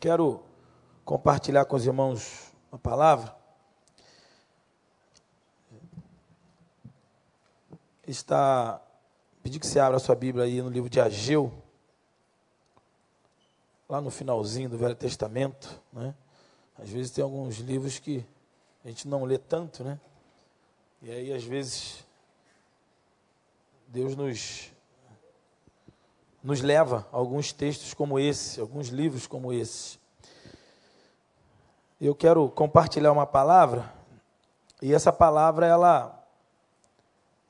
Quero compartilhar com os irmãos uma palavra. Está. Pedir que você abra a sua Bíblia aí no livro de Ageu, lá no finalzinho do Velho Testamento. Né? Às vezes tem alguns livros que a gente não lê tanto, né? E aí, às vezes, Deus nos nos leva a alguns textos como esse, alguns livros como esse. Eu quero compartilhar uma palavra e essa palavra ela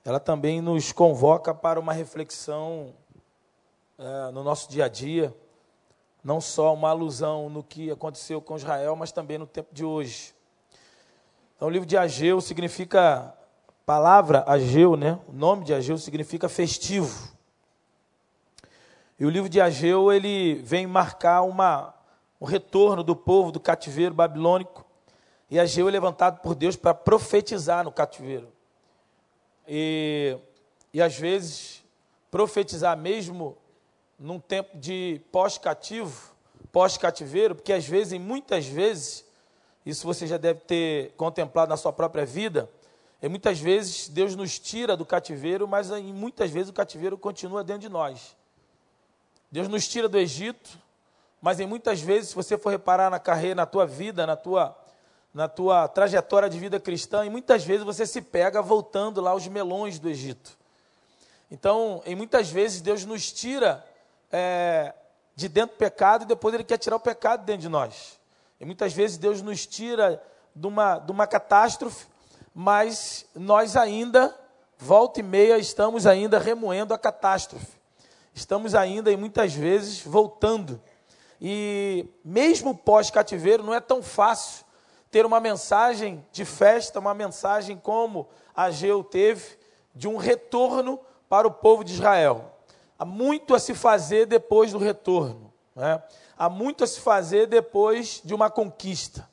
ela também nos convoca para uma reflexão é, no nosso dia a dia, não só uma alusão no que aconteceu com Israel, mas também no tempo de hoje. Então, o livro de Ageu significa palavra Ageu, né? O nome de Ageu significa festivo. E o livro de Ageu, ele vem marcar uma, um retorno do povo do cativeiro babilônico. E Ageu é levantado por Deus para profetizar no cativeiro. E, e às vezes, profetizar mesmo num tempo de pós-cativo, pós-cativeiro, porque às vezes, e muitas vezes, isso você já deve ter contemplado na sua própria vida, e muitas vezes Deus nos tira do cativeiro, mas muitas vezes o cativeiro continua dentro de nós. Deus nos tira do Egito, mas em muitas vezes, se você for reparar na carreira, na tua vida, na tua, na tua trajetória de vida cristã, e muitas vezes você se pega voltando lá aos melões do Egito. Então, em muitas vezes, Deus nos tira é, de dentro do pecado e depois Ele quer tirar o pecado dentro de nós. E muitas vezes Deus nos tira de uma, de uma catástrofe, mas nós ainda, volta e meia, estamos ainda remoendo a catástrofe estamos ainda e muitas vezes voltando. E mesmo pós-cativeiro, não é tão fácil ter uma mensagem de festa, uma mensagem como Ageu teve, de um retorno para o povo de Israel. Há muito a se fazer depois do retorno. Né? Há muito a se fazer depois de uma conquista.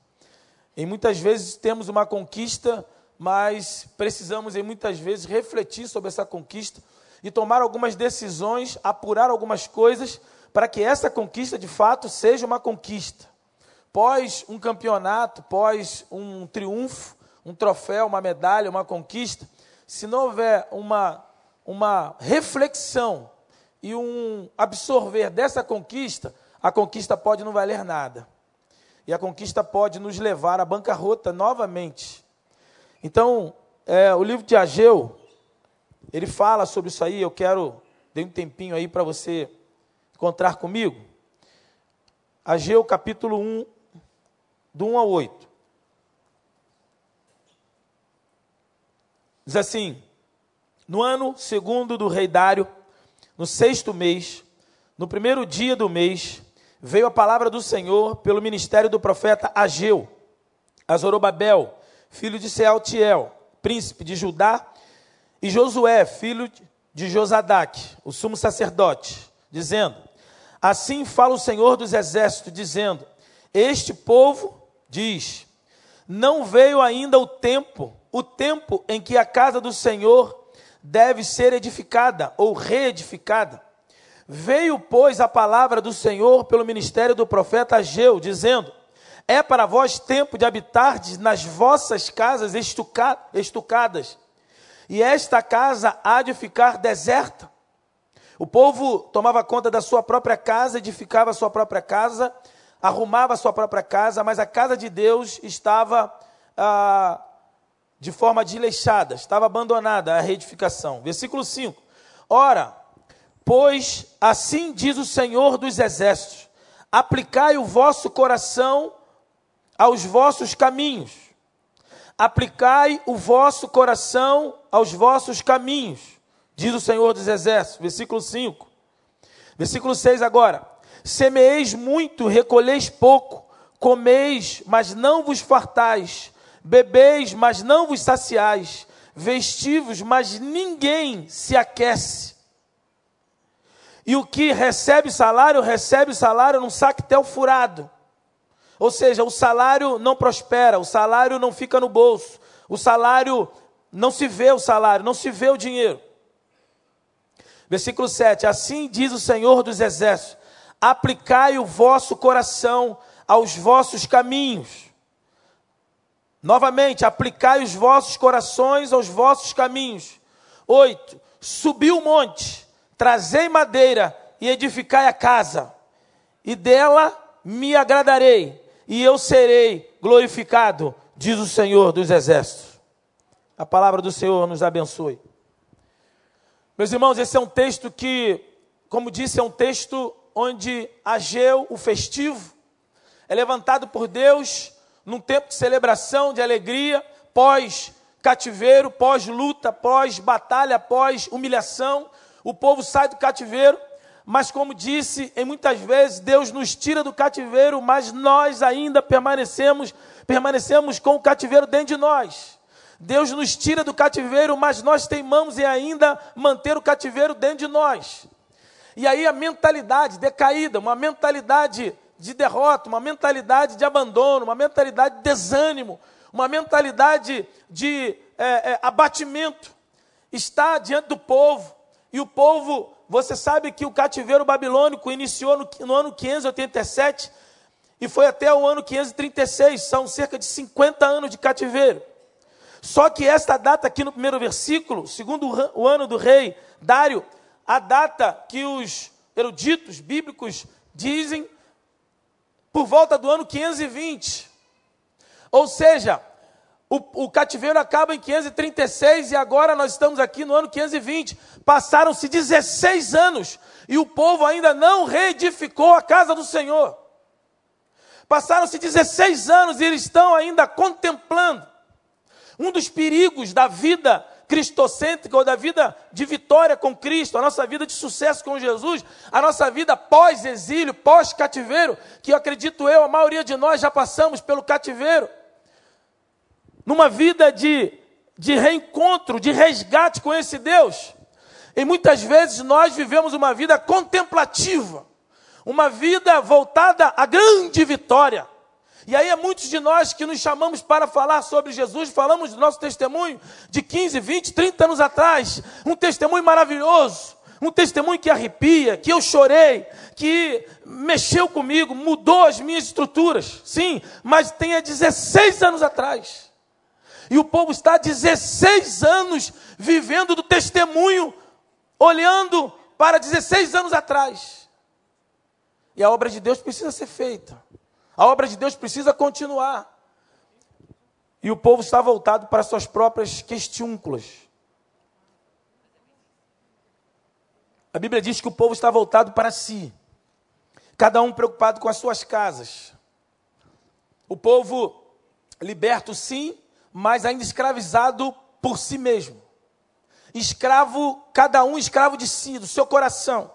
E muitas vezes temos uma conquista, mas precisamos, em muitas vezes, refletir sobre essa conquista e tomar algumas decisões, apurar algumas coisas, para que essa conquista de fato seja uma conquista. Pós um campeonato, pós um triunfo, um troféu, uma medalha, uma conquista, se não houver uma, uma reflexão e um absorver dessa conquista, a conquista pode não valer nada. E a conquista pode nos levar à bancarrota novamente. Então, é, o livro de Ageu, ele fala sobre isso aí, eu quero, dei um tempinho aí para você encontrar comigo. Ageu capítulo 1, do 1 ao 8. Diz assim: No ano segundo do rei Dário, no sexto mês, no primeiro dia do mês, veio a palavra do Senhor pelo ministério do profeta Ageu, a Zorobabel, filho de Sealtiel, príncipe de Judá, e Josué, filho de Josadac, o sumo sacerdote, dizendo: Assim fala o Senhor dos exércitos, dizendo: Este povo diz: Não veio ainda o tempo, o tempo em que a casa do Senhor deve ser edificada ou reedificada. Veio, pois, a palavra do Senhor pelo ministério do profeta Ageu, dizendo: É para vós tempo de habitardes nas vossas casas estucadas e esta casa há de ficar deserta. O povo tomava conta da sua própria casa, edificava a sua própria casa, arrumava a sua própria casa, mas a casa de Deus estava ah, de forma desleixada, estava abandonada a reedificação. Versículo 5: Ora, pois assim diz o Senhor dos Exércitos: aplicai o vosso coração aos vossos caminhos Aplicai o vosso coração aos vossos caminhos, diz o Senhor dos Exércitos, versículo 5. Versículo 6 agora. Semeeis muito, recolheis pouco, comeis, mas não vos fartais, bebeis, mas não vos saciais, vestivos, mas ninguém se aquece. E o que recebe salário, recebe salário num sactel furado. Ou seja, o salário não prospera, o salário não fica no bolso, o salário não se vê o salário, não se vê o dinheiro. Versículo 7: Assim diz o Senhor dos Exércitos: aplicai o vosso coração aos vossos caminhos. Novamente, aplicai os vossos corações aos vossos caminhos. 8. Subi o monte, trazei madeira e edificai a casa, e dela me agradarei, e eu serei glorificado, diz o Senhor dos Exércitos. A palavra do Senhor nos abençoe. Meus irmãos, esse é um texto que, como disse, é um texto onde Ageu, o festivo, é levantado por Deus num tempo de celebração, de alegria, pós cativeiro, pós luta, pós batalha, pós humilhação. O povo sai do cativeiro, mas como disse, em muitas vezes Deus nos tira do cativeiro, mas nós ainda permanecemos, permanecemos com o cativeiro dentro de nós. Deus nos tira do cativeiro, mas nós teimamos em ainda manter o cativeiro dentro de nós. E aí a mentalidade decaída, uma mentalidade de derrota, uma mentalidade de abandono, uma mentalidade de desânimo, uma mentalidade de é, é, abatimento está diante do povo. E o povo, você sabe que o cativeiro babilônico iniciou no, no ano 587 e foi até o ano 536, são cerca de 50 anos de cativeiro. Só que esta data aqui no primeiro versículo, segundo o ano do rei Dário, a data que os eruditos bíblicos dizem por volta do ano 520. Ou seja, o, o, cativeiro acaba em 536 e agora nós estamos aqui no ano 520. Passaram-se 16 anos e o povo ainda não reedificou a casa do Senhor. Passaram-se 16 anos e eles estão ainda contemplando um dos perigos da vida cristocêntrica ou da vida de vitória com Cristo, a nossa vida de sucesso com Jesus, a nossa vida pós-exílio, pós-cativeiro, que eu acredito eu, a maioria de nós já passamos pelo cativeiro, numa vida de, de reencontro, de resgate com esse Deus. E muitas vezes nós vivemos uma vida contemplativa, uma vida voltada à grande vitória. E aí é muitos de nós que nos chamamos para falar sobre Jesus, falamos do nosso testemunho de 15, 20, 30 anos atrás, um testemunho maravilhoso, um testemunho que arrepia, que eu chorei, que mexeu comigo, mudou as minhas estruturas. Sim, mas tem há 16 anos atrás. E o povo está há 16 anos vivendo do testemunho, olhando para 16 anos atrás. E a obra de Deus precisa ser feita. A obra de Deus precisa continuar. E o povo está voltado para suas próprias questiúnculas. A Bíblia diz que o povo está voltado para si, cada um preocupado com as suas casas. O povo liberto, sim, mas ainda escravizado por si mesmo. Escravo, cada um escravo de si, do seu coração.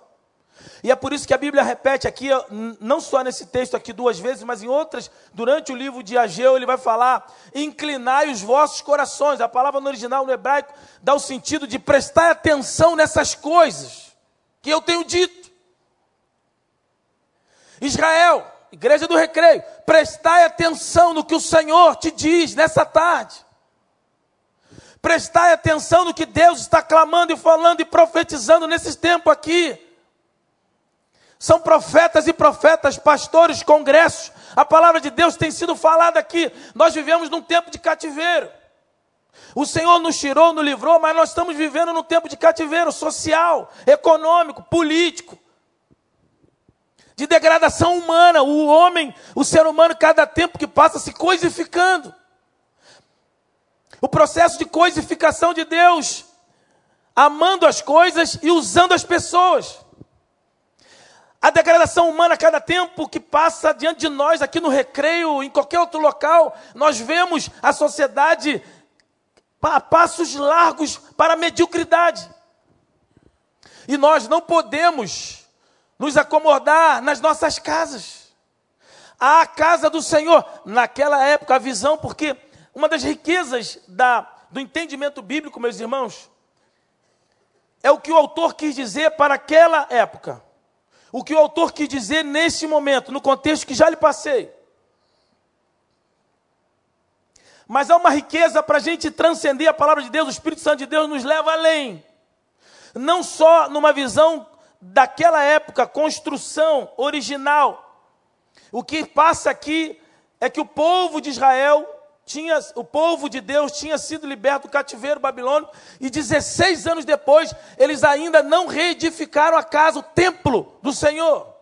E é por isso que a Bíblia repete aqui, não só nesse texto aqui duas vezes, mas em outras, durante o livro de Ageu, ele vai falar: inclinai os vossos corações. A palavra no original, no hebraico, dá o sentido de prestar atenção nessas coisas que eu tenho dito. Israel, igreja do recreio, prestai atenção no que o Senhor te diz nessa tarde. Prestai atenção no que Deus está clamando e falando e profetizando nesses tempos aqui. São profetas e profetas, pastores, congressos. A palavra de Deus tem sido falada aqui. Nós vivemos num tempo de cativeiro. O Senhor nos tirou, nos livrou, mas nós estamos vivendo num tempo de cativeiro social, econômico, político, de degradação humana. O homem, o ser humano, cada tempo que passa, se coisificando. O processo de coisificação de Deus, amando as coisas e usando as pessoas. A degradação humana, a cada tempo que passa diante de nós, aqui no recreio, em qualquer outro local, nós vemos a sociedade a passos largos para a mediocridade. E nós não podemos nos acomodar nas nossas casas. A casa do Senhor, naquela época, a visão, porque uma das riquezas da, do entendimento bíblico, meus irmãos, é o que o autor quis dizer para aquela época o que o autor quis dizer nesse momento, no contexto que já lhe passei. Mas há uma riqueza para a gente transcender a palavra de Deus, o Espírito Santo de Deus nos leva além. Não só numa visão daquela época, construção original. O que passa aqui é que o povo de Israel tinha, o povo de Deus tinha sido liberto do cativeiro babilônico e 16 anos depois eles ainda não reedificaram a casa, o templo do Senhor,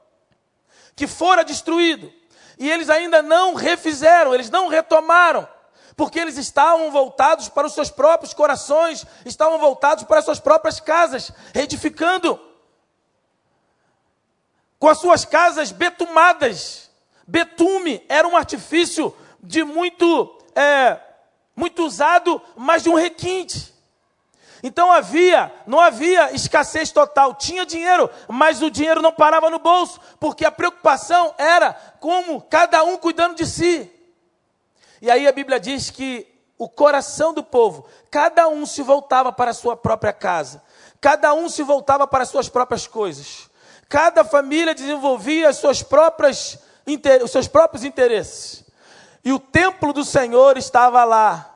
que fora destruído. E eles ainda não refizeram, eles não retomaram, porque eles estavam voltados para os seus próprios corações, estavam voltados para as suas próprias casas, reedificando com as suas casas betumadas. Betume era um artifício de muito é, muito usado, mas de um requinte. Então havia, não havia escassez total, tinha dinheiro, mas o dinheiro não parava no bolso, porque a preocupação era como cada um cuidando de si. E aí a Bíblia diz que o coração do povo, cada um se voltava para a sua própria casa, cada um se voltava para as suas próprias coisas, cada família desenvolvia as suas próprias, os seus próprios interesses. E o templo do Senhor estava lá,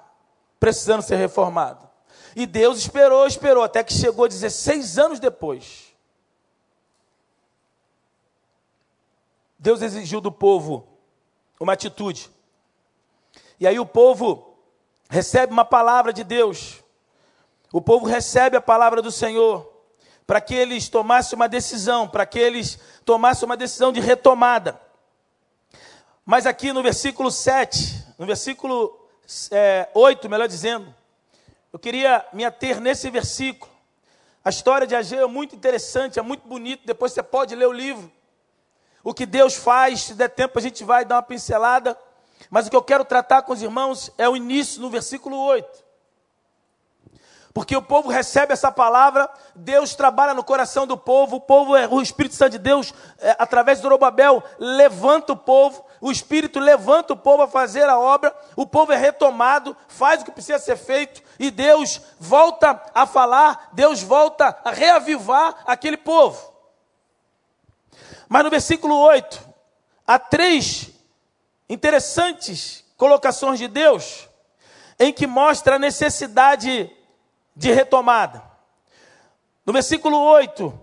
precisando ser reformado. E Deus esperou, esperou, até que chegou 16 anos depois. Deus exigiu do povo uma atitude. E aí o povo recebe uma palavra de Deus. O povo recebe a palavra do Senhor para que eles tomassem uma decisão, para que eles tomassem uma decisão de retomada. Mas aqui no versículo 7, no versículo é, 8, melhor dizendo, eu queria me ater nesse versículo. A história de Ageu é muito interessante, é muito bonito. Depois você pode ler o livro. O que Deus faz, se der tempo a gente vai dar uma pincelada. Mas o que eu quero tratar com os irmãos é o início, no versículo 8. Porque o povo recebe essa palavra, Deus trabalha no coração do povo, o povo, é, o Espírito Santo de Deus, é, através do Zorobabel, levanta o povo, o Espírito levanta o povo a fazer a obra, o povo é retomado, faz o que precisa ser feito, e Deus volta a falar, Deus volta a reavivar aquele povo. Mas no versículo 8, há três interessantes colocações de Deus, em que mostra a necessidade de retomada. No versículo 8,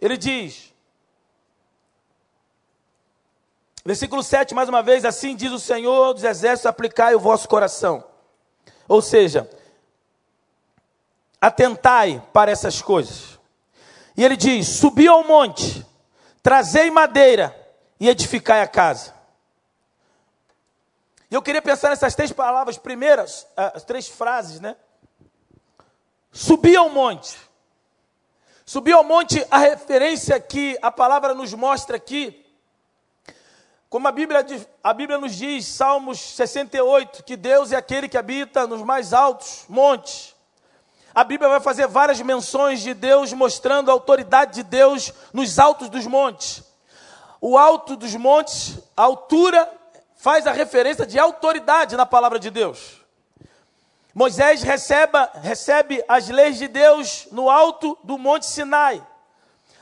ele diz, versículo 7, mais uma vez, assim diz o Senhor dos Exércitos: aplicai o vosso coração. Ou seja, atentai para essas coisas. E ele diz: subi ao monte, trazei madeira e edificai a casa. E eu queria pensar nessas três palavras primeiras, as três frases, né? Subir ao monte. Subir ao monte, a referência que a palavra nos mostra aqui, como a Bíblia, a Bíblia nos diz, Salmos 68, que Deus é aquele que habita nos mais altos montes. A Bíblia vai fazer várias menções de Deus, mostrando a autoridade de Deus nos altos dos montes. O alto dos montes, a altura, faz a referência de autoridade na palavra de Deus. Moisés receba, recebe as leis de Deus no alto do Monte Sinai.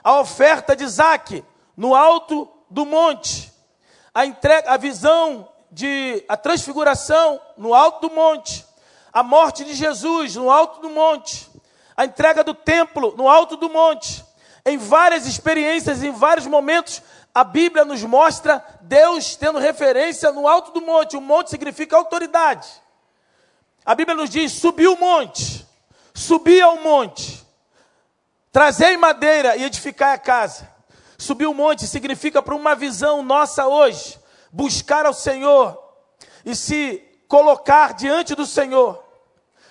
A oferta de Isaac no alto do monte. A, entrega, a visão de a transfiguração no alto do monte. A morte de Jesus no alto do monte. A entrega do templo no alto do monte. Em várias experiências, em vários momentos, a Bíblia nos mostra Deus tendo referência no alto do monte. O monte significa autoridade. A Bíblia nos diz: subi o monte, subi ao monte, trazei madeira e edificai a casa. Subir o monte significa para uma visão nossa hoje, buscar ao Senhor e se colocar diante do Senhor.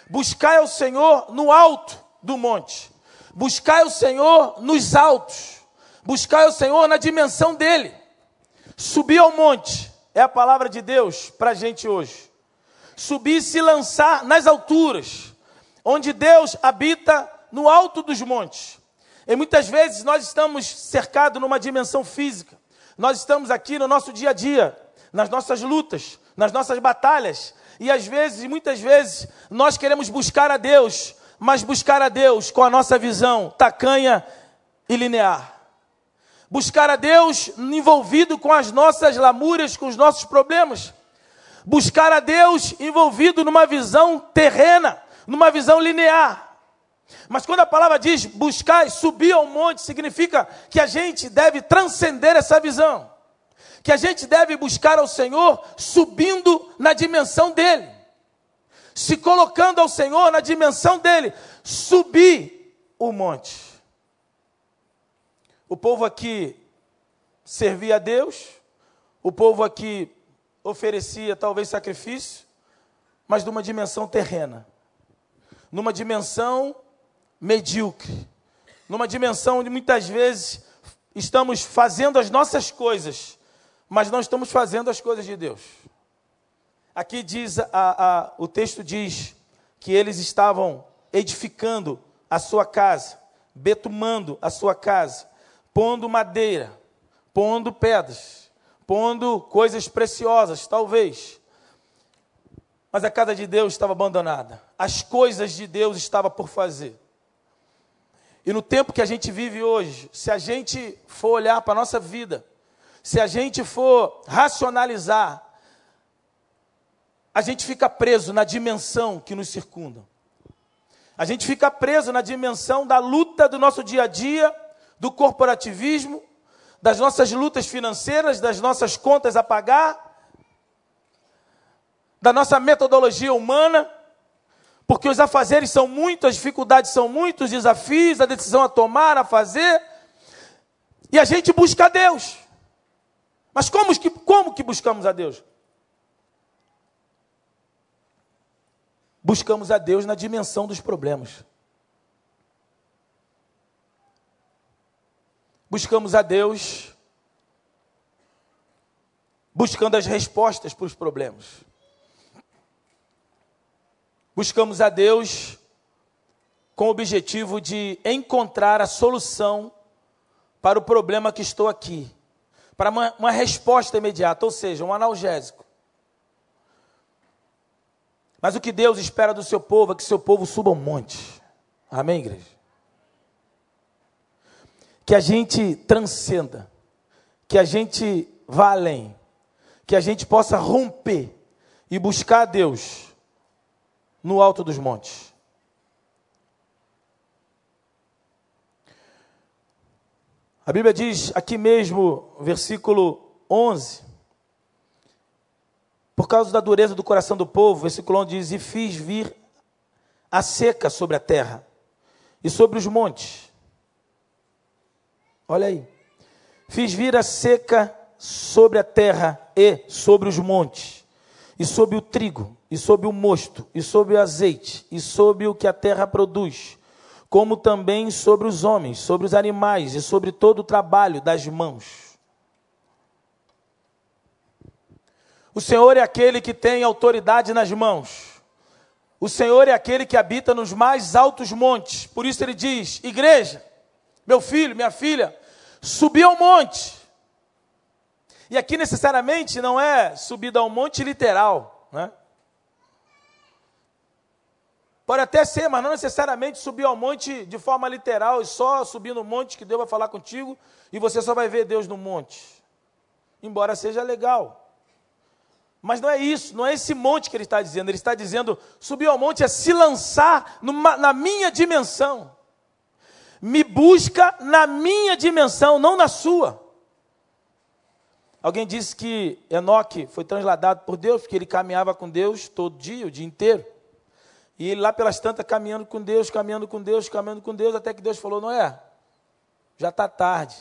Buscar ao Senhor no alto do monte. Buscar o Senhor nos altos. Buscar o Senhor na dimensão dele. Subir ao monte é a palavra de Deus para a gente hoje subir e se lançar nas alturas, onde Deus habita no alto dos montes. E muitas vezes nós estamos cercados numa dimensão física. Nós estamos aqui no nosso dia a dia, nas nossas lutas, nas nossas batalhas. E às vezes, muitas vezes, nós queremos buscar a Deus, mas buscar a Deus com a nossa visão tacanha e linear. Buscar a Deus envolvido com as nossas lamúrias, com os nossos problemas buscar a Deus envolvido numa visão terrena, numa visão linear. Mas quando a palavra diz buscar e subir ao monte, significa que a gente deve transcender essa visão. Que a gente deve buscar ao Senhor subindo na dimensão dele. Se colocando ao Senhor na dimensão dele. Subir o monte. O povo aqui servia a Deus, o povo aqui oferecia talvez sacrifício, mas numa dimensão terrena, numa dimensão medíocre, numa dimensão onde muitas vezes estamos fazendo as nossas coisas, mas não estamos fazendo as coisas de Deus. Aqui diz, a, a, o texto diz que eles estavam edificando a sua casa, betumando a sua casa, pondo madeira, pondo pedras, pondo coisas preciosas, talvez. Mas a casa de Deus estava abandonada. As coisas de Deus estava por fazer. E no tempo que a gente vive hoje, se a gente for olhar para a nossa vida, se a gente for racionalizar, a gente fica preso na dimensão que nos circunda. A gente fica preso na dimensão da luta do nosso dia a dia, do corporativismo, das nossas lutas financeiras, das nossas contas a pagar, da nossa metodologia humana, porque os afazeres são muitos, as dificuldades são muitos, os desafios, a decisão a tomar, a fazer, e a gente busca a Deus. Mas como que, como que buscamos a Deus? Buscamos a Deus na dimensão dos problemas. Buscamos a Deus buscando as respostas para os problemas. Buscamos a Deus com o objetivo de encontrar a solução para o problema que estou aqui, para uma, uma resposta imediata, ou seja, um analgésico. Mas o que Deus espera do seu povo é que seu povo suba um monte. Amém, igreja? Que a gente transcenda, que a gente vá além, que a gente possa romper e buscar a Deus no alto dos montes. A Bíblia diz aqui mesmo, versículo 11, por causa da dureza do coração do povo, versículo 11 diz: E fiz vir a seca sobre a terra e sobre os montes. Olha aí. Fiz vir a seca sobre a terra e sobre os montes, e sobre o trigo, e sobre o mosto, e sobre o azeite, e sobre o que a terra produz, como também sobre os homens, sobre os animais, e sobre todo o trabalho das mãos. O Senhor é aquele que tem autoridade nas mãos. O Senhor é aquele que habita nos mais altos montes. Por isso ele diz: Igreja, meu filho, minha filha, subi ao monte. E aqui necessariamente não é subida ao monte literal, né? Pode até ser, mas não necessariamente subir ao monte de forma literal e só subir no monte que Deus vai falar contigo e você só vai ver Deus no monte. Embora seja legal. Mas não é isso, não é esse monte que ele está dizendo. Ele está dizendo: subir ao monte é se lançar numa, na minha dimensão. Me busca na minha dimensão, não na sua. Alguém disse que Enoque foi transladado por Deus, porque ele caminhava com Deus todo dia, o dia inteiro. E ele lá pelas tantas caminhando com Deus, caminhando com Deus, caminhando com Deus, até que Deus falou: Noé, já está tarde.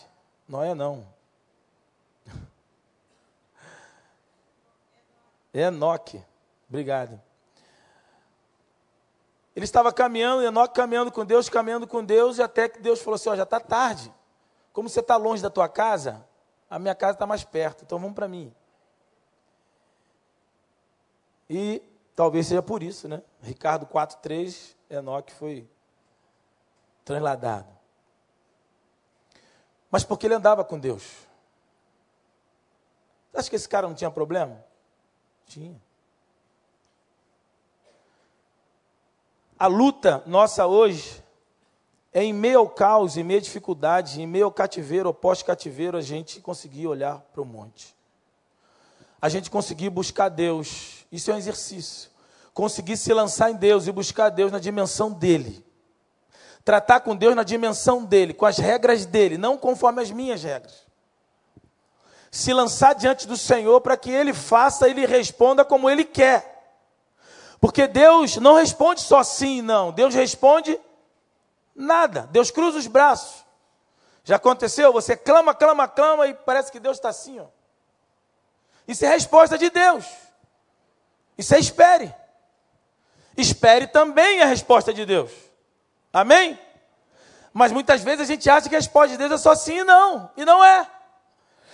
Noé não. Enoque. Obrigado. Ele estava caminhando, Enoque caminhando com Deus, caminhando com Deus, e até que Deus falou assim: ó, já está tarde. Como você está longe da tua casa, a minha casa está mais perto, então vamos para mim. E Talvez seja por isso, né? Ricardo 4,3, Enoque foi transladado. Mas porque ele andava com Deus. Você acha que esse cara não tinha problema? Tinha. A luta nossa hoje é em meio ao caos, em meio à dificuldade, em meio ao cativeiro, ao pós-cativeiro, a gente conseguir olhar para o monte. A gente conseguir buscar Deus isso é um exercício. Conseguir se lançar em Deus e buscar Deus na dimensão dele. tratar com Deus na dimensão dele, com as regras dele, não conforme as minhas regras. Se lançar diante do Senhor para que ele faça, ele responda como ele quer. Porque Deus não responde só sim e não, Deus responde nada. Deus cruza os braços. Já aconteceu? Você clama, clama, clama e parece que Deus está assim, ó. Isso é resposta de Deus. Isso é espere. Espere também a resposta de Deus. Amém? Mas muitas vezes a gente acha que a resposta de Deus é só sim e não. E não é.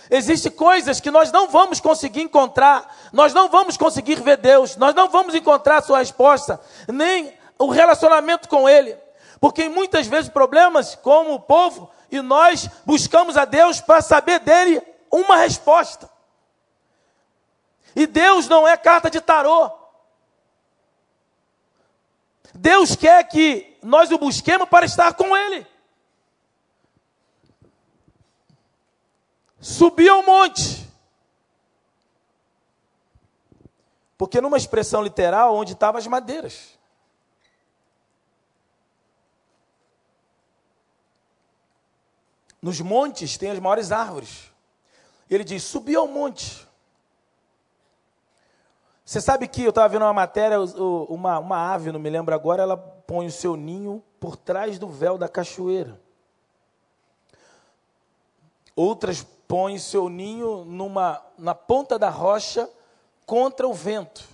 Existem coisas que nós não vamos conseguir encontrar, nós não vamos conseguir ver Deus, nós não vamos encontrar a sua resposta, nem o relacionamento com Ele. Porque muitas vezes problemas, como o povo, e nós buscamos a Deus para saber dele uma resposta. E Deus não é carta de tarô. Deus quer que nós o busquemos para estar com Ele. Subir ao monte. Porque numa expressão literal, onde estavam as madeiras. Nos montes tem as maiores árvores. Ele diz: subiu ao monte. Você sabe que eu estava vendo uma matéria, uma, uma ave, não me lembro agora, ela põe o seu ninho por trás do véu da cachoeira. Outras põem seu ninho numa, na ponta da rocha contra o vento,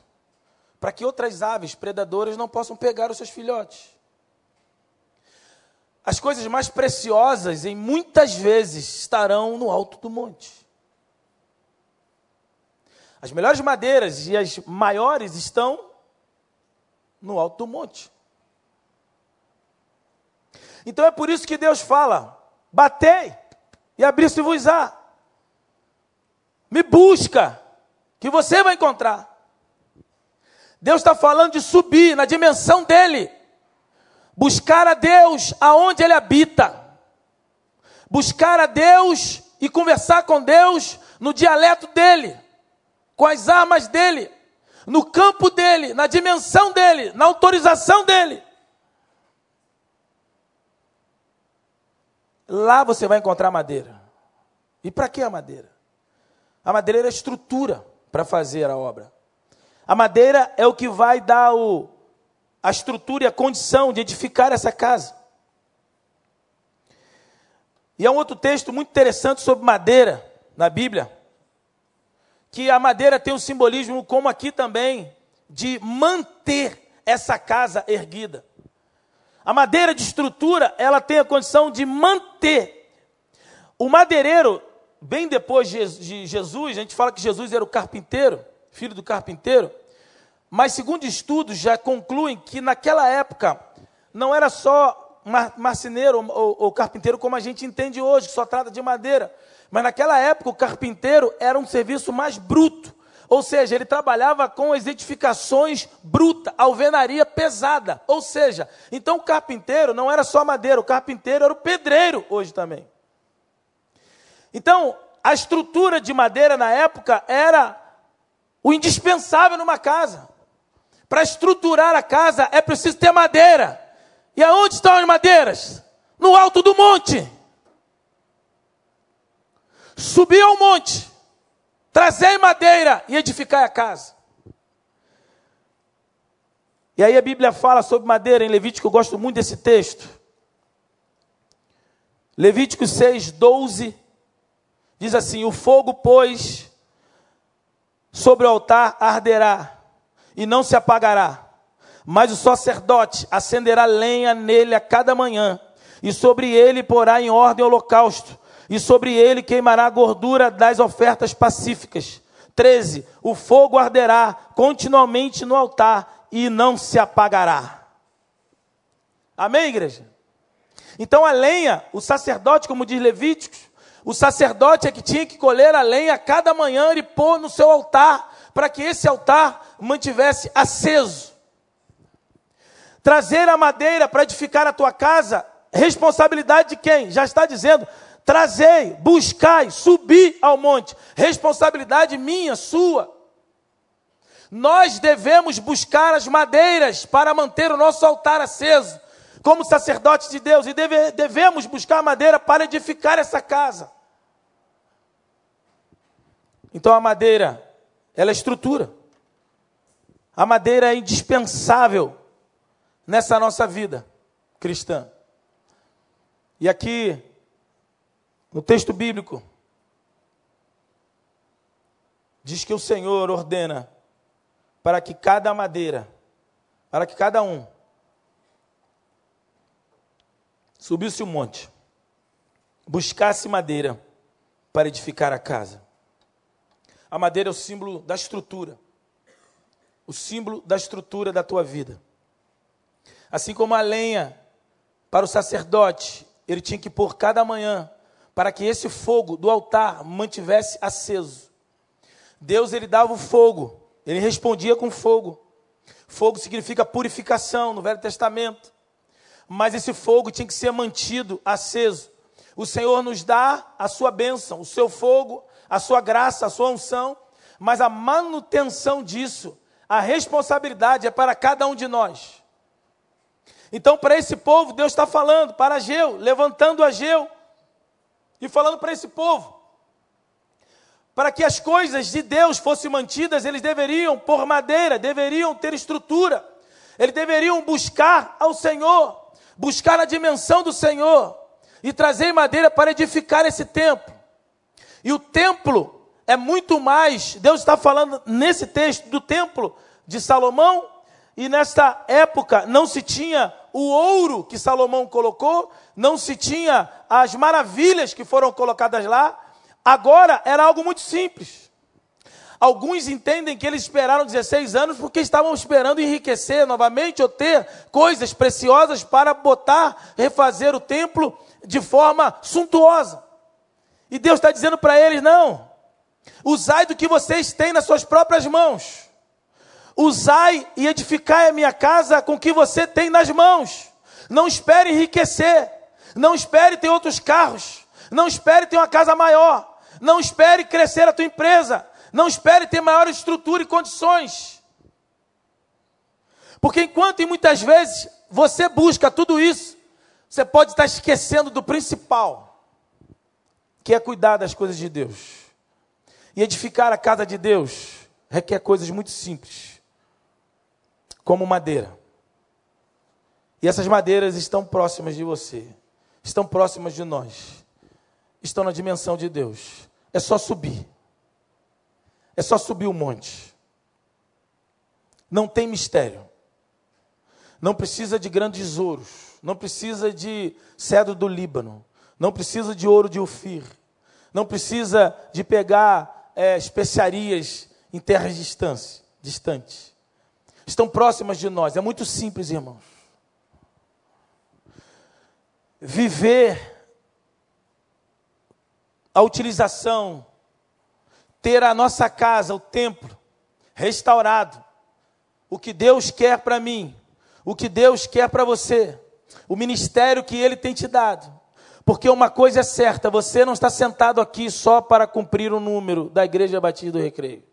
para que outras aves predadoras não possam pegar os seus filhotes. As coisas mais preciosas, em muitas vezes, estarão no alto do monte. As melhores madeiras e as maiores estão no alto do monte. Então é por isso que Deus fala: batei e abri-se-vos-á. Me busca, que você vai encontrar. Deus está falando de subir na dimensão dele, buscar a Deus aonde ele habita, buscar a Deus e conversar com Deus no dialeto dele com as armas dele, no campo dele, na dimensão dele, na autorização dele. Lá você vai encontrar madeira. E para que a madeira? A madeira é a estrutura para fazer a obra. A madeira é o que vai dar o, a estrutura e a condição de edificar essa casa. E há um outro texto muito interessante sobre madeira na Bíblia que a madeira tem um simbolismo, como aqui também, de manter essa casa erguida. A madeira de estrutura, ela tem a condição de manter. O madeireiro, bem depois de Jesus, a gente fala que Jesus era o carpinteiro, filho do carpinteiro, mas segundo estudos já concluem que naquela época não era só marceneiro ou, ou carpinteiro como a gente entende hoje, que só trata de madeira, mas naquela época o carpinteiro era um serviço mais bruto. Ou seja, ele trabalhava com as edificações bruta, alvenaria pesada. Ou seja, então o carpinteiro não era só madeira, o carpinteiro era o pedreiro hoje também. Então, a estrutura de madeira na época era o indispensável numa casa. Para estruturar a casa é preciso ter madeira. E aonde estão as madeiras? No alto do monte subir ao monte, trazei madeira e edificar a casa. E aí a Bíblia fala sobre madeira em Levítico, eu gosto muito desse texto. Levítico 6, 12, diz assim: O fogo, pois, sobre o altar arderá, e não se apagará, mas o sacerdote acenderá lenha nele a cada manhã, e sobre ele porá em ordem o holocausto, e sobre ele queimará a gordura das ofertas pacíficas. 13. O fogo arderá continuamente no altar e não se apagará. Amém, igreja? Então a lenha, o sacerdote, como diz Levíticos, o sacerdote é que tinha que colher a lenha cada manhã e pôr no seu altar, para que esse altar mantivesse aceso. Trazer a madeira para edificar a tua casa, responsabilidade de quem? Já está dizendo, Trazei, buscai, subi ao monte. Responsabilidade minha, sua. Nós devemos buscar as madeiras para manter o nosso altar aceso, como sacerdotes de Deus, e deve, devemos buscar madeira para edificar essa casa. Então a madeira, ela é estrutura. A madeira é indispensável nessa nossa vida cristã. E aqui, no texto bíblico, diz que o Senhor ordena para que cada madeira, para que cada um subisse o monte, buscasse madeira para edificar a casa. A madeira é o símbolo da estrutura, o símbolo da estrutura da tua vida. Assim como a lenha para o sacerdote, ele tinha que pôr cada manhã para que esse fogo do altar mantivesse aceso. Deus ele dava o fogo, ele respondia com fogo. Fogo significa purificação no Velho Testamento. Mas esse fogo tinha que ser mantido aceso. O Senhor nos dá a sua bênção, o seu fogo, a sua graça, a sua unção, mas a manutenção disso, a responsabilidade é para cada um de nós. Então, para esse povo, Deus está falando para Ageu, levantando Ageu e falando para esse povo. Para que as coisas de Deus fossem mantidas, eles deveriam pôr madeira, deveriam ter estrutura, eles deveriam buscar ao Senhor, buscar a dimensão do Senhor e trazer madeira para edificar esse templo. E o templo é muito mais, Deus está falando nesse texto do templo de Salomão, e nesta época não se tinha o ouro que Salomão colocou, não se tinha as maravilhas que foram colocadas lá, agora era algo muito simples. Alguns entendem que eles esperaram 16 anos porque estavam esperando enriquecer novamente ou ter coisas preciosas para botar, refazer o templo de forma suntuosa. E Deus está dizendo para eles: não, usai do que vocês têm nas suas próprias mãos. Usai e edificai a minha casa com o que você tem nas mãos. Não espere enriquecer. Não espere ter outros carros. Não espere ter uma casa maior. Não espere crescer a tua empresa. Não espere ter maior estrutura e condições. Porque enquanto e muitas vezes você busca tudo isso, você pode estar esquecendo do principal que é cuidar das coisas de Deus. E edificar a casa de Deus requer coisas muito simples, como madeira. E essas madeiras estão próximas de você, estão próximas de nós, estão na dimensão de Deus. É só subir, é só subir o monte. Não tem mistério, não precisa de grandes tesouros, não precisa de cedro do Líbano, não precisa de ouro de Ofir, não precisa de pegar é, especiarias em terras distantes, distantes. Estão próximas de nós. É muito simples, irmãos. Viver a utilização, ter a nossa casa, o templo, restaurado. O que Deus quer para mim, o que Deus quer para você, o ministério que Ele tem te dado. Porque uma coisa é certa, você não está sentado aqui só para cumprir o número da Igreja Batista do Recreio.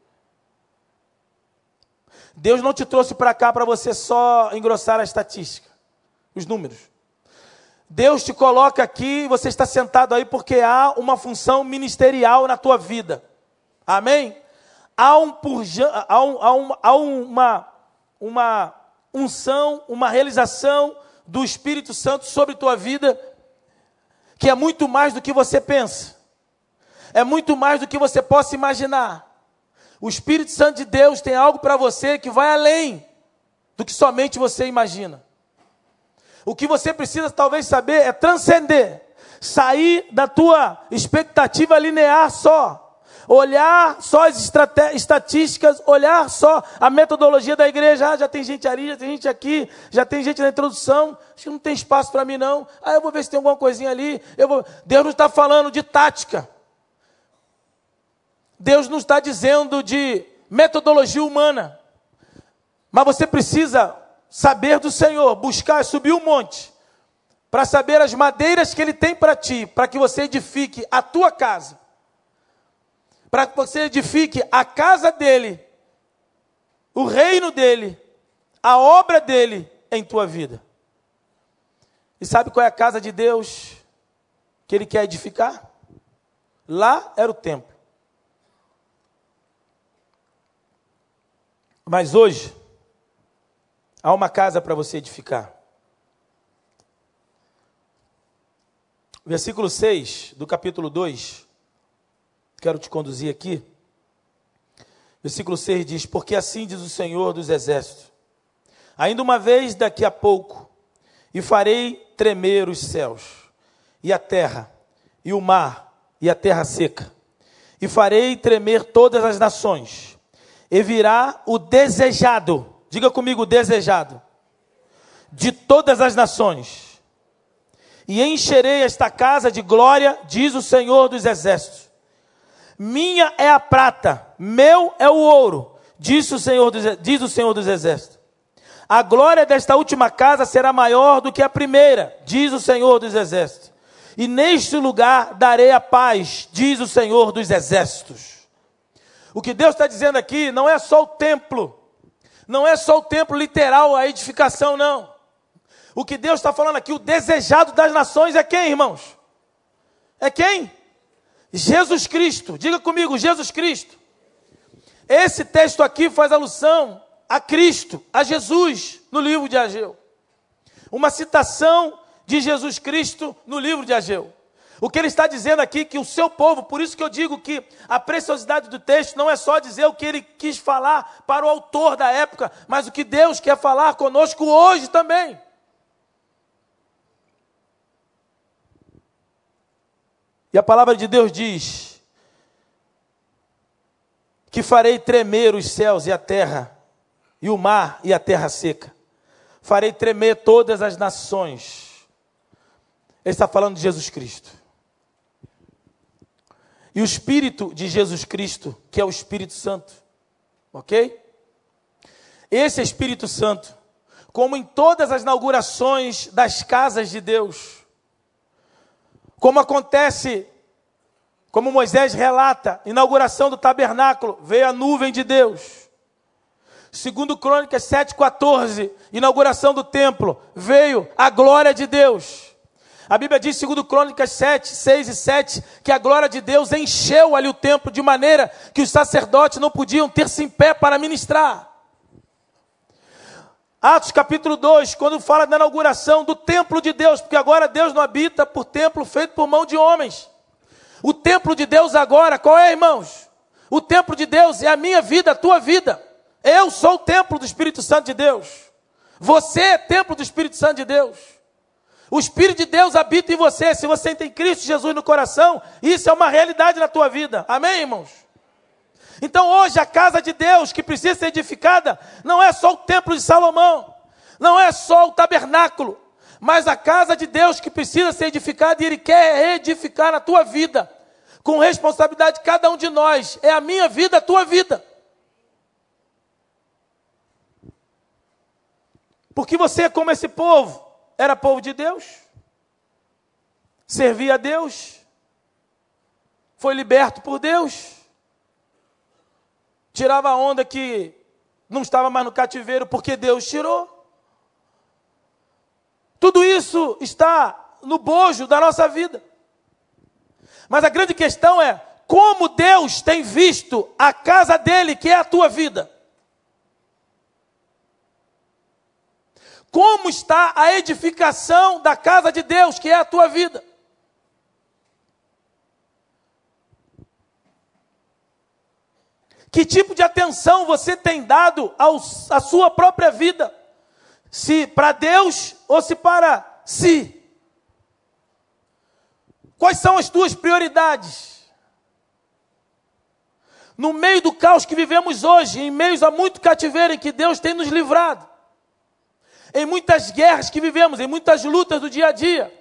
Deus não te trouxe para cá para você só engrossar a estatística, os números. Deus te coloca aqui, você está sentado aí porque há uma função ministerial na tua vida. Amém? Há, um, há, um, há, um, há uma, uma unção, uma realização do Espírito Santo sobre tua vida que é muito mais do que você pensa, é muito mais do que você possa imaginar. O Espírito Santo de Deus tem algo para você que vai além do que somente você imagina. O que você precisa talvez saber é transcender, sair da tua expectativa linear só olhar só as estatísticas, olhar só a metodologia da igreja. Ah, já tem gente ali, já tem gente aqui, já tem gente na introdução. Acho que não tem espaço para mim, não. Ah, eu vou ver se tem alguma coisinha ali. Eu vou... Deus não está falando de tática. Deus não está dizendo de metodologia humana. Mas você precisa saber do Senhor, buscar, subir o um monte, para saber as madeiras que Ele tem para ti, para que você edifique a tua casa para que você edifique a casa dele, o reino dele, a obra dele em tua vida. E sabe qual é a casa de Deus que ele quer edificar? Lá era o templo. Mas hoje, há uma casa para você edificar. Versículo 6 do capítulo 2, quero te conduzir aqui. Versículo 6 diz: Porque assim diz o Senhor dos Exércitos: Ainda uma vez daqui a pouco, e farei tremer os céus, e a terra, e o mar, e a terra seca, e farei tremer todas as nações, e virá o desejado, diga comigo, desejado, de todas as nações, e encherei esta casa de glória, diz o Senhor dos Exércitos. Minha é a prata, meu é o ouro, diz o Senhor dos, diz o Senhor dos Exércitos. A glória desta última casa será maior do que a primeira, diz o Senhor dos Exércitos. E neste lugar darei a paz, diz o Senhor dos Exércitos. O que Deus está dizendo aqui não é só o templo, não é só o templo literal, a edificação, não. O que Deus está falando aqui, o desejado das nações é quem, irmãos? É quem? Jesus Cristo. Diga comigo, Jesus Cristo. Esse texto aqui faz alusão a Cristo, a Jesus, no livro de Ageu. Uma citação de Jesus Cristo no livro de Ageu. O que ele está dizendo aqui que o seu povo, por isso que eu digo que a preciosidade do texto não é só dizer o que ele quis falar para o autor da época, mas o que Deus quer falar conosco hoje também. E a palavra de Deus diz que farei tremer os céus e a terra e o mar e a terra seca. Farei tremer todas as nações. Ele está falando de Jesus Cristo. E o Espírito de Jesus Cristo, que é o Espírito Santo. Ok? Esse Espírito Santo, como em todas as inaugurações das casas de Deus, como acontece, como Moisés relata, inauguração do tabernáculo, veio a nuvem de Deus. Segundo Crônicas 7,14, inauguração do templo, veio a glória de Deus. A Bíblia diz, segundo Crônicas 7, 6 e 7, que a glória de Deus encheu ali o templo de maneira que os sacerdotes não podiam ter-se em pé para ministrar. Atos capítulo 2, quando fala da inauguração do templo de Deus, porque agora Deus não habita por templo feito por mão de homens. O templo de Deus agora, qual é, irmãos? O templo de Deus é a minha vida, a tua vida. Eu sou o templo do Espírito Santo de Deus. Você é templo do Espírito Santo de Deus. O Espírito de Deus habita em você. Se você tem Cristo Jesus no coração, isso é uma realidade na tua vida. Amém, irmãos? Então hoje a casa de Deus que precisa ser edificada não é só o templo de Salomão, não é só o tabernáculo, mas a casa de Deus que precisa ser edificada e Ele quer edificar na tua vida, com responsabilidade de cada um de nós. É a minha vida, a tua vida. Porque você, como esse povo, era povo de Deus, servia a Deus, foi liberto por Deus, tirava a onda que não estava mais no cativeiro porque Deus tirou. Tudo isso está no bojo da nossa vida. Mas a grande questão é como Deus tem visto a casa dele, que é a tua vida. Como está a edificação da casa de Deus, que é a tua vida? Que tipo de atenção você tem dado à sua própria vida? Se para Deus ou se para si? Quais são as tuas prioridades? No meio do caos que vivemos hoje, em meio a muito cativeiro em que Deus tem nos livrado, em muitas guerras que vivemos, em muitas lutas do dia a dia.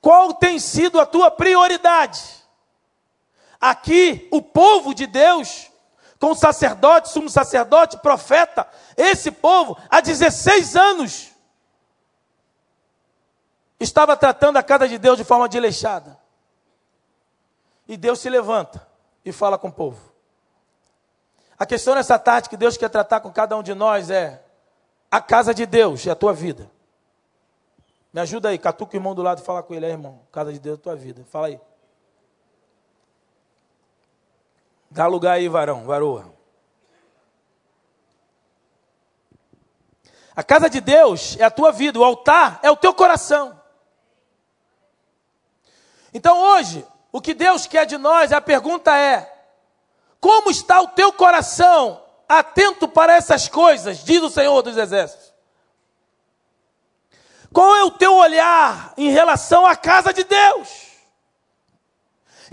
Qual tem sido a tua prioridade? Aqui, o povo de Deus, com sacerdote, sumo sacerdote, profeta, esse povo, há 16 anos, estava tratando a casa de Deus de forma desleixada. E Deus se levanta e fala com o povo. A questão nessa tarde que Deus quer tratar com cada um de nós é: a casa de Deus é a tua vida. Me ajuda aí, catuca o irmão do lado e fala com ele, é, irmão. Casa de Deus é tua vida. Fala aí. Dá lugar aí, varão, varoa. A casa de Deus é a tua vida, o altar é o teu coração. Então hoje, o que Deus quer de nós, a pergunta é: como está o teu coração atento para essas coisas, diz o Senhor dos Exércitos? Qual é o teu olhar em relação à casa de Deus?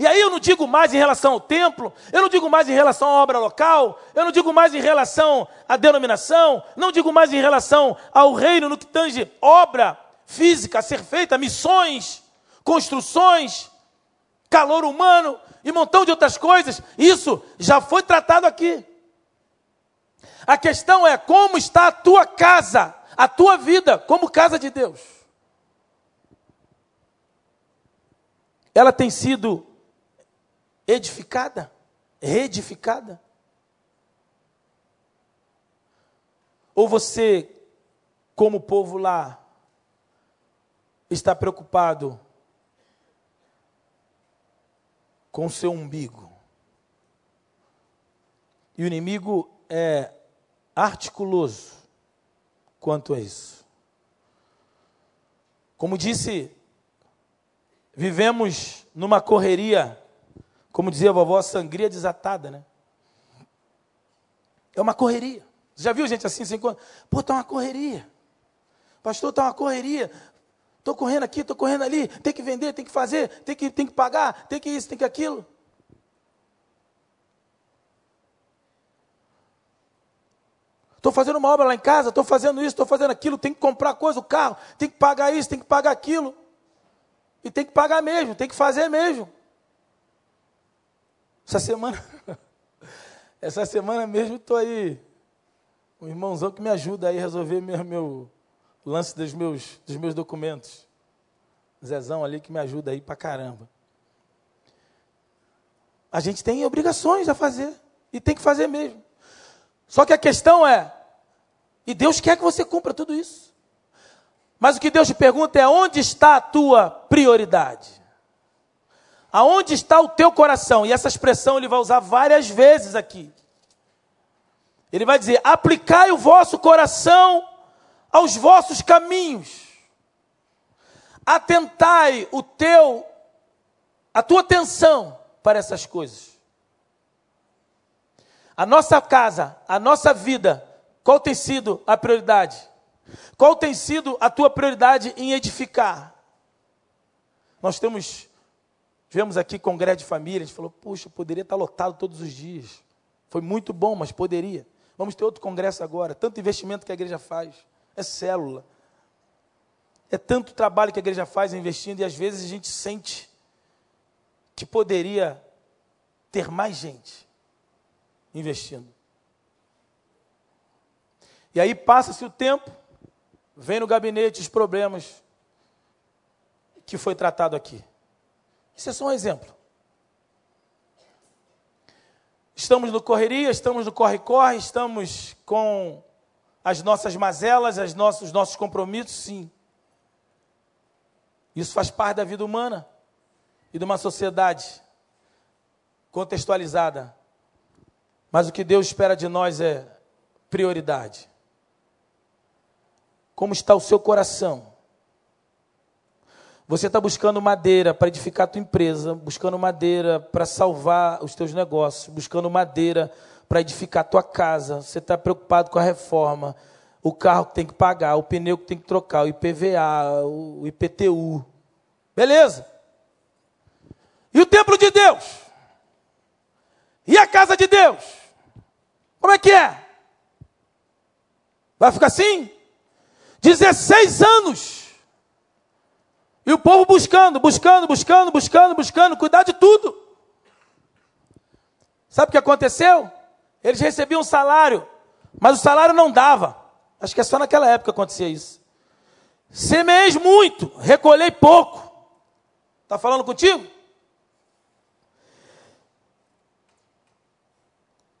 E aí eu não digo mais em relação ao templo, eu não digo mais em relação à obra local, eu não digo mais em relação à denominação, não digo mais em relação ao reino no que tange obra física a ser feita, missões, construções, calor humano e montão de outras coisas. Isso já foi tratado aqui. A questão é como está a tua casa, a tua vida como casa de Deus. Ela tem sido edificada, reedificada? Ou você, como o povo lá, está preocupado com o seu umbigo? E o inimigo é articuloso quanto a isso. Como disse, vivemos numa correria como dizia a vovó, sangria desatada, né? É uma correria. Já viu gente assim, sem Pô, tá uma correria. Pastor, tá uma correria. Tô correndo aqui, tô correndo ali. Tem que vender, tem que fazer, tem que, tem que pagar, tem que isso, tem que aquilo. Estou fazendo uma obra lá em casa, estou fazendo isso, estou fazendo aquilo, tem que comprar coisa, o carro, tem que pagar isso, tem que pagar aquilo. E tem que pagar mesmo, tem que fazer mesmo. Essa semana, essa semana mesmo estou aí, um irmãozão que me ajuda aí a resolver meu, meu lance dos meus, dos meus documentos. Zezão ali que me ajuda aí pra caramba. A gente tem obrigações a fazer. E tem que fazer mesmo. Só que a questão é, e Deus quer que você cumpra tudo isso. Mas o que Deus te pergunta é onde está a tua prioridade? Aonde está o teu coração? E essa expressão ele vai usar várias vezes aqui. Ele vai dizer: aplicai o vosso coração aos vossos caminhos. Atentai o teu, a tua atenção para essas coisas. A nossa casa, a nossa vida, qual tem sido a prioridade? Qual tem sido a tua prioridade em edificar? Nós temos Tivemos aqui congresso de família, a gente falou, puxa, poderia estar lotado todos os dias. Foi muito bom, mas poderia. Vamos ter outro congresso agora. Tanto investimento que a igreja faz. É célula. É tanto trabalho que a igreja faz investindo e às vezes a gente sente que poderia ter mais gente investindo. E aí passa-se o tempo, vem no gabinete os problemas que foi tratado aqui. Isso é só um exemplo. Estamos no correria, estamos no corre-corre, estamos com as nossas mazelas, as nossos, os nossos compromissos, sim. Isso faz parte da vida humana e de uma sociedade contextualizada. Mas o que Deus espera de nós é prioridade. Como está o seu coração? Você está buscando madeira para edificar a tua empresa, buscando madeira para salvar os teus negócios, buscando madeira para edificar a tua casa. Você está preocupado com a reforma, o carro que tem que pagar, o pneu que tem que trocar, o IPVA, o IPTU. Beleza? E o templo de Deus? E a casa de Deus? Como é que é? Vai ficar assim? 16 anos e o povo buscando, buscando, buscando, buscando, buscando, cuidar de tudo. Sabe o que aconteceu? Eles recebiam um salário, mas o salário não dava. Acho que é só naquela época que acontecia isso. Semeis muito, recolhei pouco. Está falando contigo?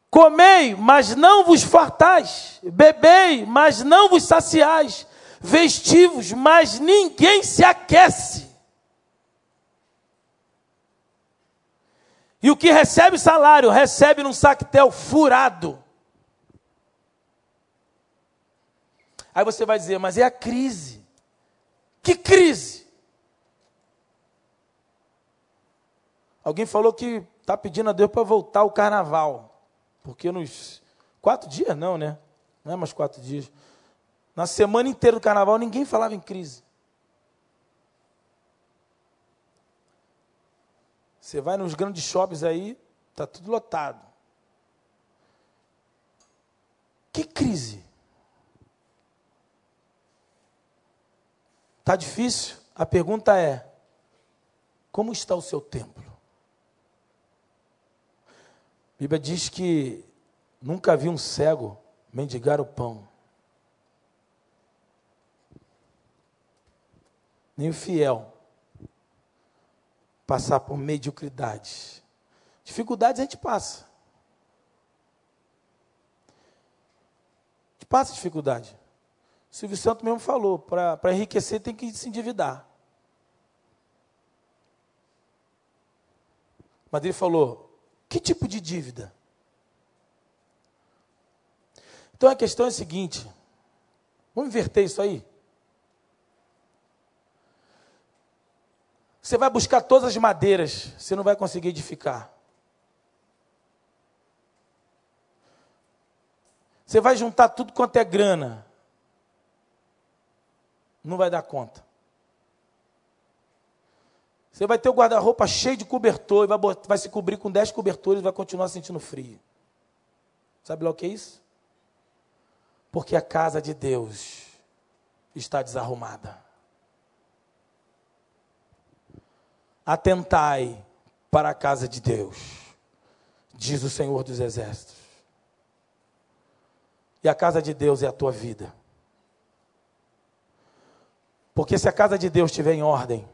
Comei, mas não vos fartais. Bebei, mas não vos saciais. Vestivos, mas ninguém se aquece. E o que recebe salário, recebe num sactel furado. Aí você vai dizer, mas é a crise. Que crise? Alguém falou que está pedindo a Deus para voltar o carnaval. Porque nos quatro dias, não, né? Não é mais quatro dias. Na semana inteira do carnaval, ninguém falava em crise. Você vai nos grandes shoppings aí, está tudo lotado. Que crise? Está difícil? A pergunta é: como está o seu templo? A Bíblia diz que nunca vi um cego mendigar o pão. Nem o fiel passar por mediocridade. Dificuldades a gente passa. A gente passa dificuldade. O Silvio Santos mesmo falou, para enriquecer tem que se endividar. Mas ele falou, que tipo de dívida? Então a questão é a seguinte: vamos inverter isso aí? Você vai buscar todas as madeiras, você não vai conseguir edificar. Você vai juntar tudo quanto é grana, não vai dar conta. Você vai ter o guarda-roupa cheio de cobertor e vai, vai se cobrir com 10 cobertores e vai continuar sentindo frio. Sabe lá o que é isso? porque a casa de Deus está desarrumada. Atentai para a casa de Deus, diz o Senhor dos Exércitos. E a casa de Deus é a tua vida. Porque se a casa de Deus estiver em ordem,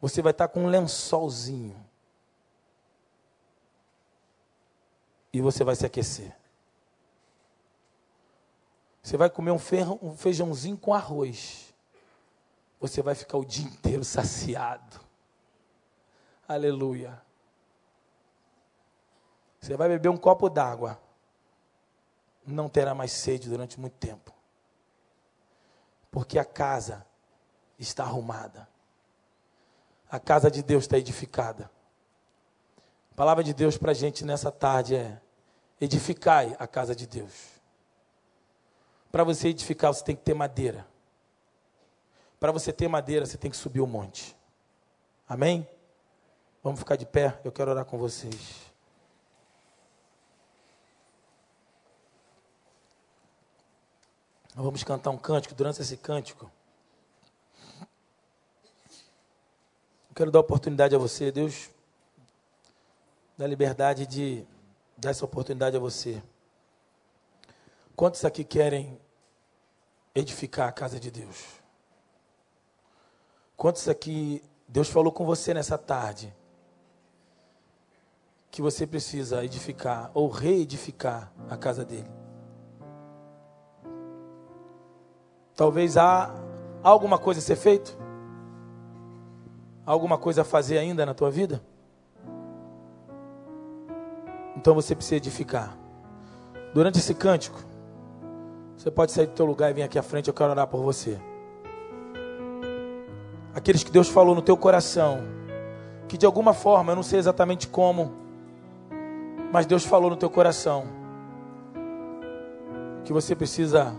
você vai estar com um lençolzinho. E você vai se aquecer. Você vai comer um feijãozinho com arroz. Você vai ficar o dia inteiro saciado. Aleluia. Você vai beber um copo d'água. Não terá mais sede durante muito tempo. Porque a casa está arrumada. A casa de Deus está edificada. A palavra de Deus para a gente nessa tarde é: edificai a casa de Deus. Para você edificar, você tem que ter madeira. Para você ter madeira, você tem que subir o um monte. Amém? Vamos ficar de pé, eu quero orar com vocês. Vamos cantar um cântico. Durante esse cântico, eu quero dar oportunidade a você. Deus dá liberdade de dar essa oportunidade a você. Quantos aqui querem edificar a casa de Deus? Quantos aqui Deus falou com você nessa tarde que você precisa edificar ou reedificar a casa dele? Talvez há alguma coisa a ser feito? Alguma coisa a fazer ainda na tua vida? Então você precisa edificar. Durante esse cântico, você pode sair do teu lugar e vir aqui à frente, eu quero orar por você. Aqueles que Deus falou no teu coração, que de alguma forma, eu não sei exatamente como, mas Deus falou no teu coração, que você precisa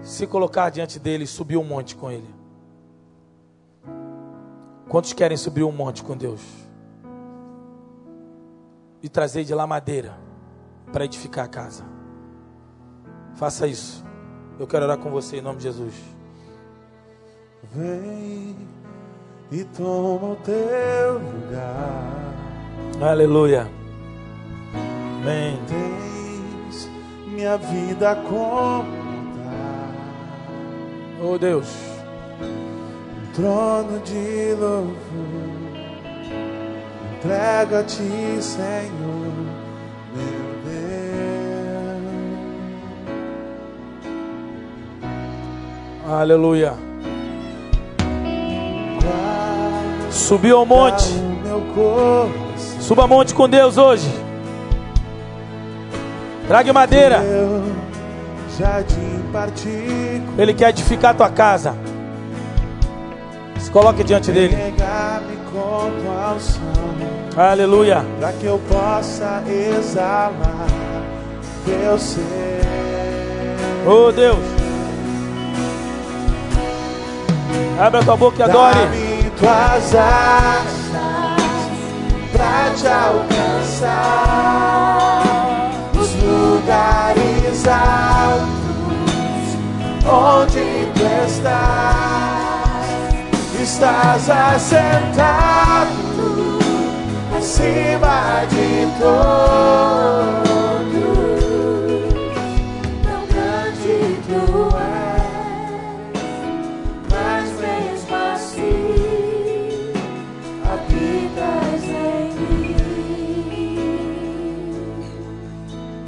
se colocar diante dele e subir um monte com ele. Quantos querem subir um monte com Deus? E trazer de lá madeira para edificar a casa. Faça isso. Eu quero orar com você em nome de Jesus. Vem e toma o teu lugar. Aleluia. Amém. Tens minha vida como Oh Deus. Um trono de louvor. Entrega a ti, Senhor, meu Aleluia. Subiu ao monte. Suba monte com Deus hoje. Traga madeira. Ele quer edificar a tua casa. Se coloque diante dele. Aleluia. Para que eu possa exalar teu ser. Oh Deus. Abre a tua boca e adore. Tuas asas para te alcançar os lugares altos onde tu estás. Estás assentado acima de todos.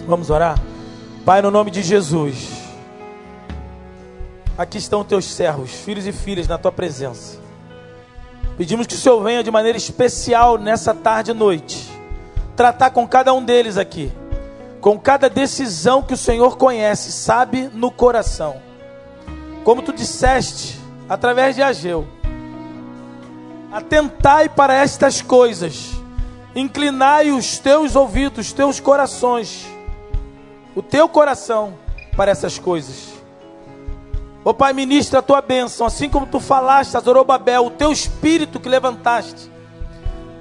Vamos orar? Pai, no nome de Jesus. Aqui estão teus servos, filhos e filhas, na tua presença. Pedimos que o Senhor venha de maneira especial nessa tarde e noite, tratar com cada um deles aqui, com cada decisão que o Senhor conhece, sabe no coração. Como tu disseste, através de Ageu, atentai para estas coisas, inclinai os teus ouvidos, os teus corações, o teu coração para essas coisas. Ó Pai, ministra a tua bênção, assim como tu falaste a Zorobabel, o teu espírito que levantaste.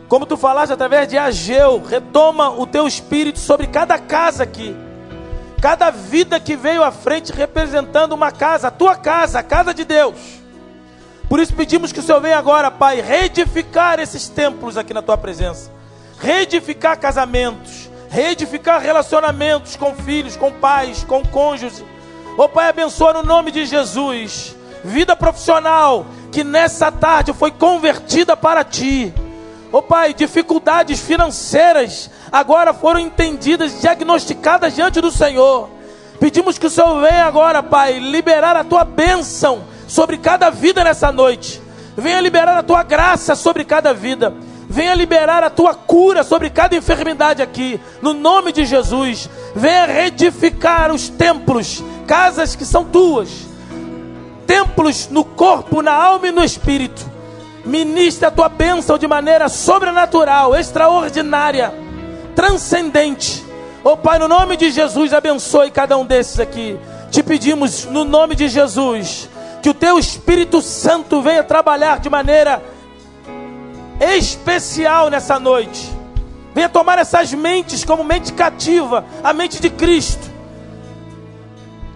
Como tu falaste através de Ageu, retoma o teu espírito sobre cada casa aqui. Cada vida que veio à frente representando uma casa, a tua casa, a casa de Deus. Por isso pedimos que o Senhor venha agora, Pai, reedificar esses templos aqui na tua presença. Reedificar casamentos, reedificar relacionamentos com filhos, com pais, com cônjuges Ó oh, Pai, abençoa no nome de Jesus. Vida profissional que nessa tarde foi convertida para ti. Ó oh, Pai, dificuldades financeiras agora foram entendidas, diagnosticadas diante do Senhor. Pedimos que o Senhor venha agora, Pai, liberar a tua bênção sobre cada vida nessa noite. Venha liberar a tua graça sobre cada vida. Venha liberar a tua cura sobre cada enfermidade aqui, no nome de Jesus. Venha reedificar os templos casas que são tuas, templos no corpo, na alma e no espírito. Ministra a tua bênção de maneira sobrenatural, extraordinária, transcendente. Oh Pai, no nome de Jesus, abençoe cada um desses aqui. Te pedimos, no nome de Jesus, que o teu Espírito Santo venha trabalhar de maneira especial nessa noite. Venha tomar essas mentes como mente cativa, a mente de Cristo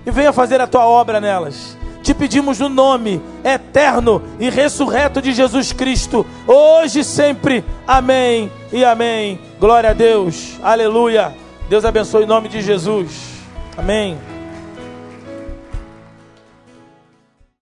e venha fazer a tua obra nelas. Te pedimos no nome eterno e ressurreto de Jesus Cristo, hoje e sempre. Amém e amém. Glória a Deus. Aleluia. Deus abençoe em nome de Jesus. Amém.